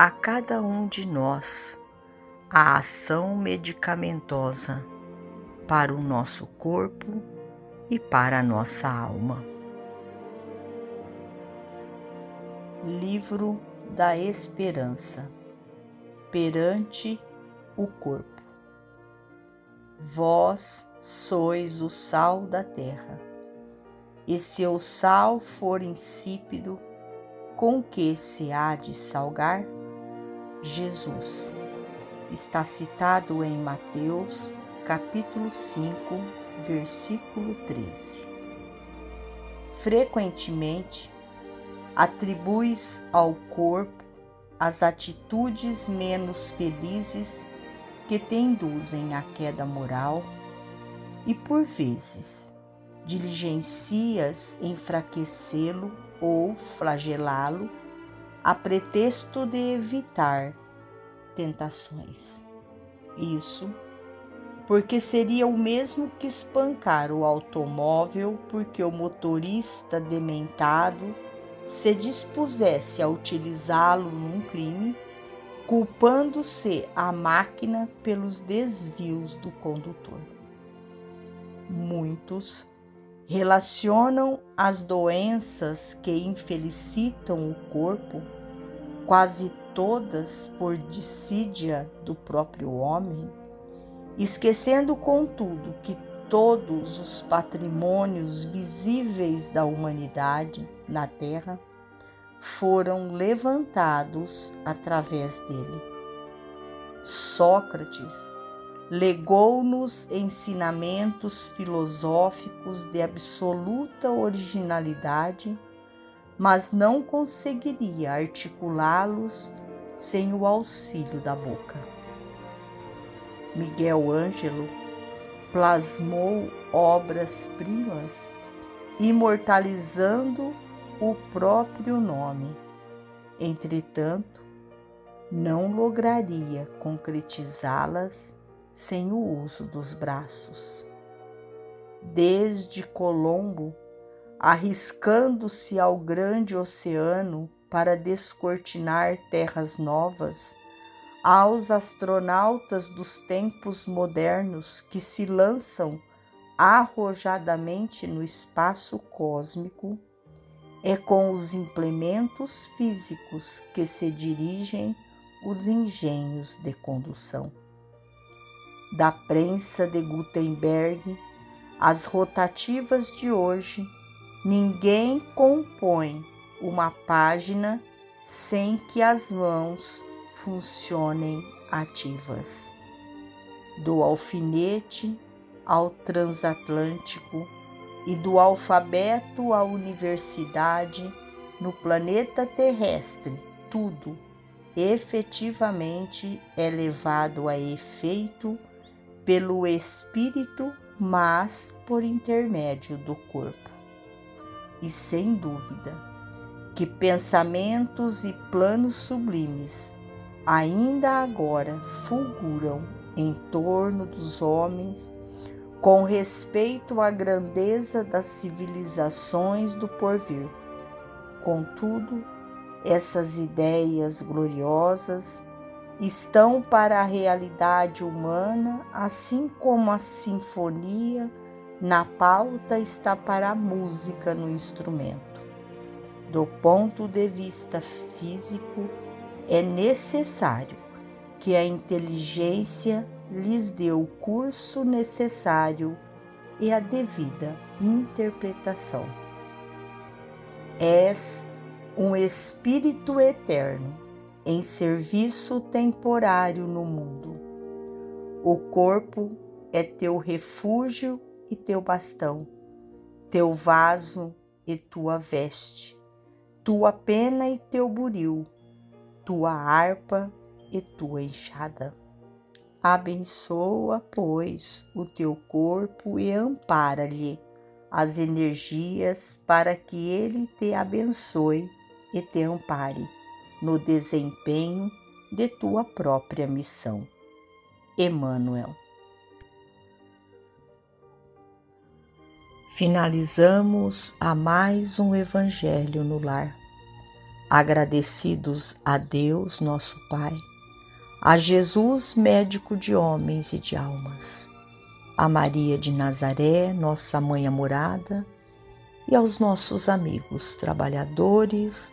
a cada um de nós a ação medicamentosa para o nosso corpo e para a nossa alma. Livro da Esperança perante o corpo. Vós sois o sal da terra, e se o sal for insípido, com que se há de salgar? Jesus. Está citado em Mateus, capítulo 5, versículo 13. Frequentemente, atribuis ao corpo as atitudes menos felizes que te induzem à queda moral e, por vezes, diligencias enfraquecê-lo ou flagelá-lo a pretexto de evitar tentações. Isso porque seria o mesmo que espancar o automóvel porque o motorista dementado se dispusesse a utilizá-lo num crime, culpando-se a máquina pelos desvios do condutor. Muitos relacionam as doenças que infelicitam o corpo, quase todas por dissídia do próprio homem, esquecendo, contudo, que todos os patrimônios visíveis da humanidade na Terra foram levantados através dele. Sócrates legou-nos ensinamentos filosóficos de absoluta originalidade, mas não conseguiria articulá-los sem o auxílio da boca. Miguel Ângelo plasmou obras-primas, imortalizando o próprio nome. Entretanto, não lograria concretizá-las sem o uso dos braços. Desde Colombo, arriscando-se ao grande oceano para descortinar terras novas, aos astronautas dos tempos modernos que se lançam arrojadamente no espaço cósmico, é com os implementos físicos que se dirigem os engenhos de condução da prensa de Gutenberg, as rotativas de hoje, ninguém compõe uma página sem que as mãos funcionem ativas. Do alfinete ao transatlântico e do alfabeto à universidade, no planeta terrestre, tudo efetivamente é levado a efeito pelo espírito, mas por intermédio do corpo. E sem dúvida que pensamentos e planos sublimes ainda agora fulguram em torno dos homens com respeito à grandeza das civilizações do porvir. Contudo, essas ideias gloriosas estão para a realidade humana, assim como a sinfonia na pauta está para a música no instrumento. Do ponto de vista físico, é necessário que a inteligência lhes dê o curso necessário e a devida interpretação. És um espírito eterno em serviço temporário no mundo. O corpo é teu refúgio e teu bastão, teu vaso e tua veste, tua pena e teu buril, tua harpa e tua enxada. Abençoa, pois, o teu corpo e ampara-lhe as energias para que ele te abençoe e te ampare no desempenho de tua própria missão. Emmanuel. Finalizamos a mais um Evangelho no Lar. Agradecidos a Deus, nosso Pai, a Jesus, médico de homens e de almas, a Maria de Nazaré, nossa mãe amorada, e aos nossos amigos trabalhadores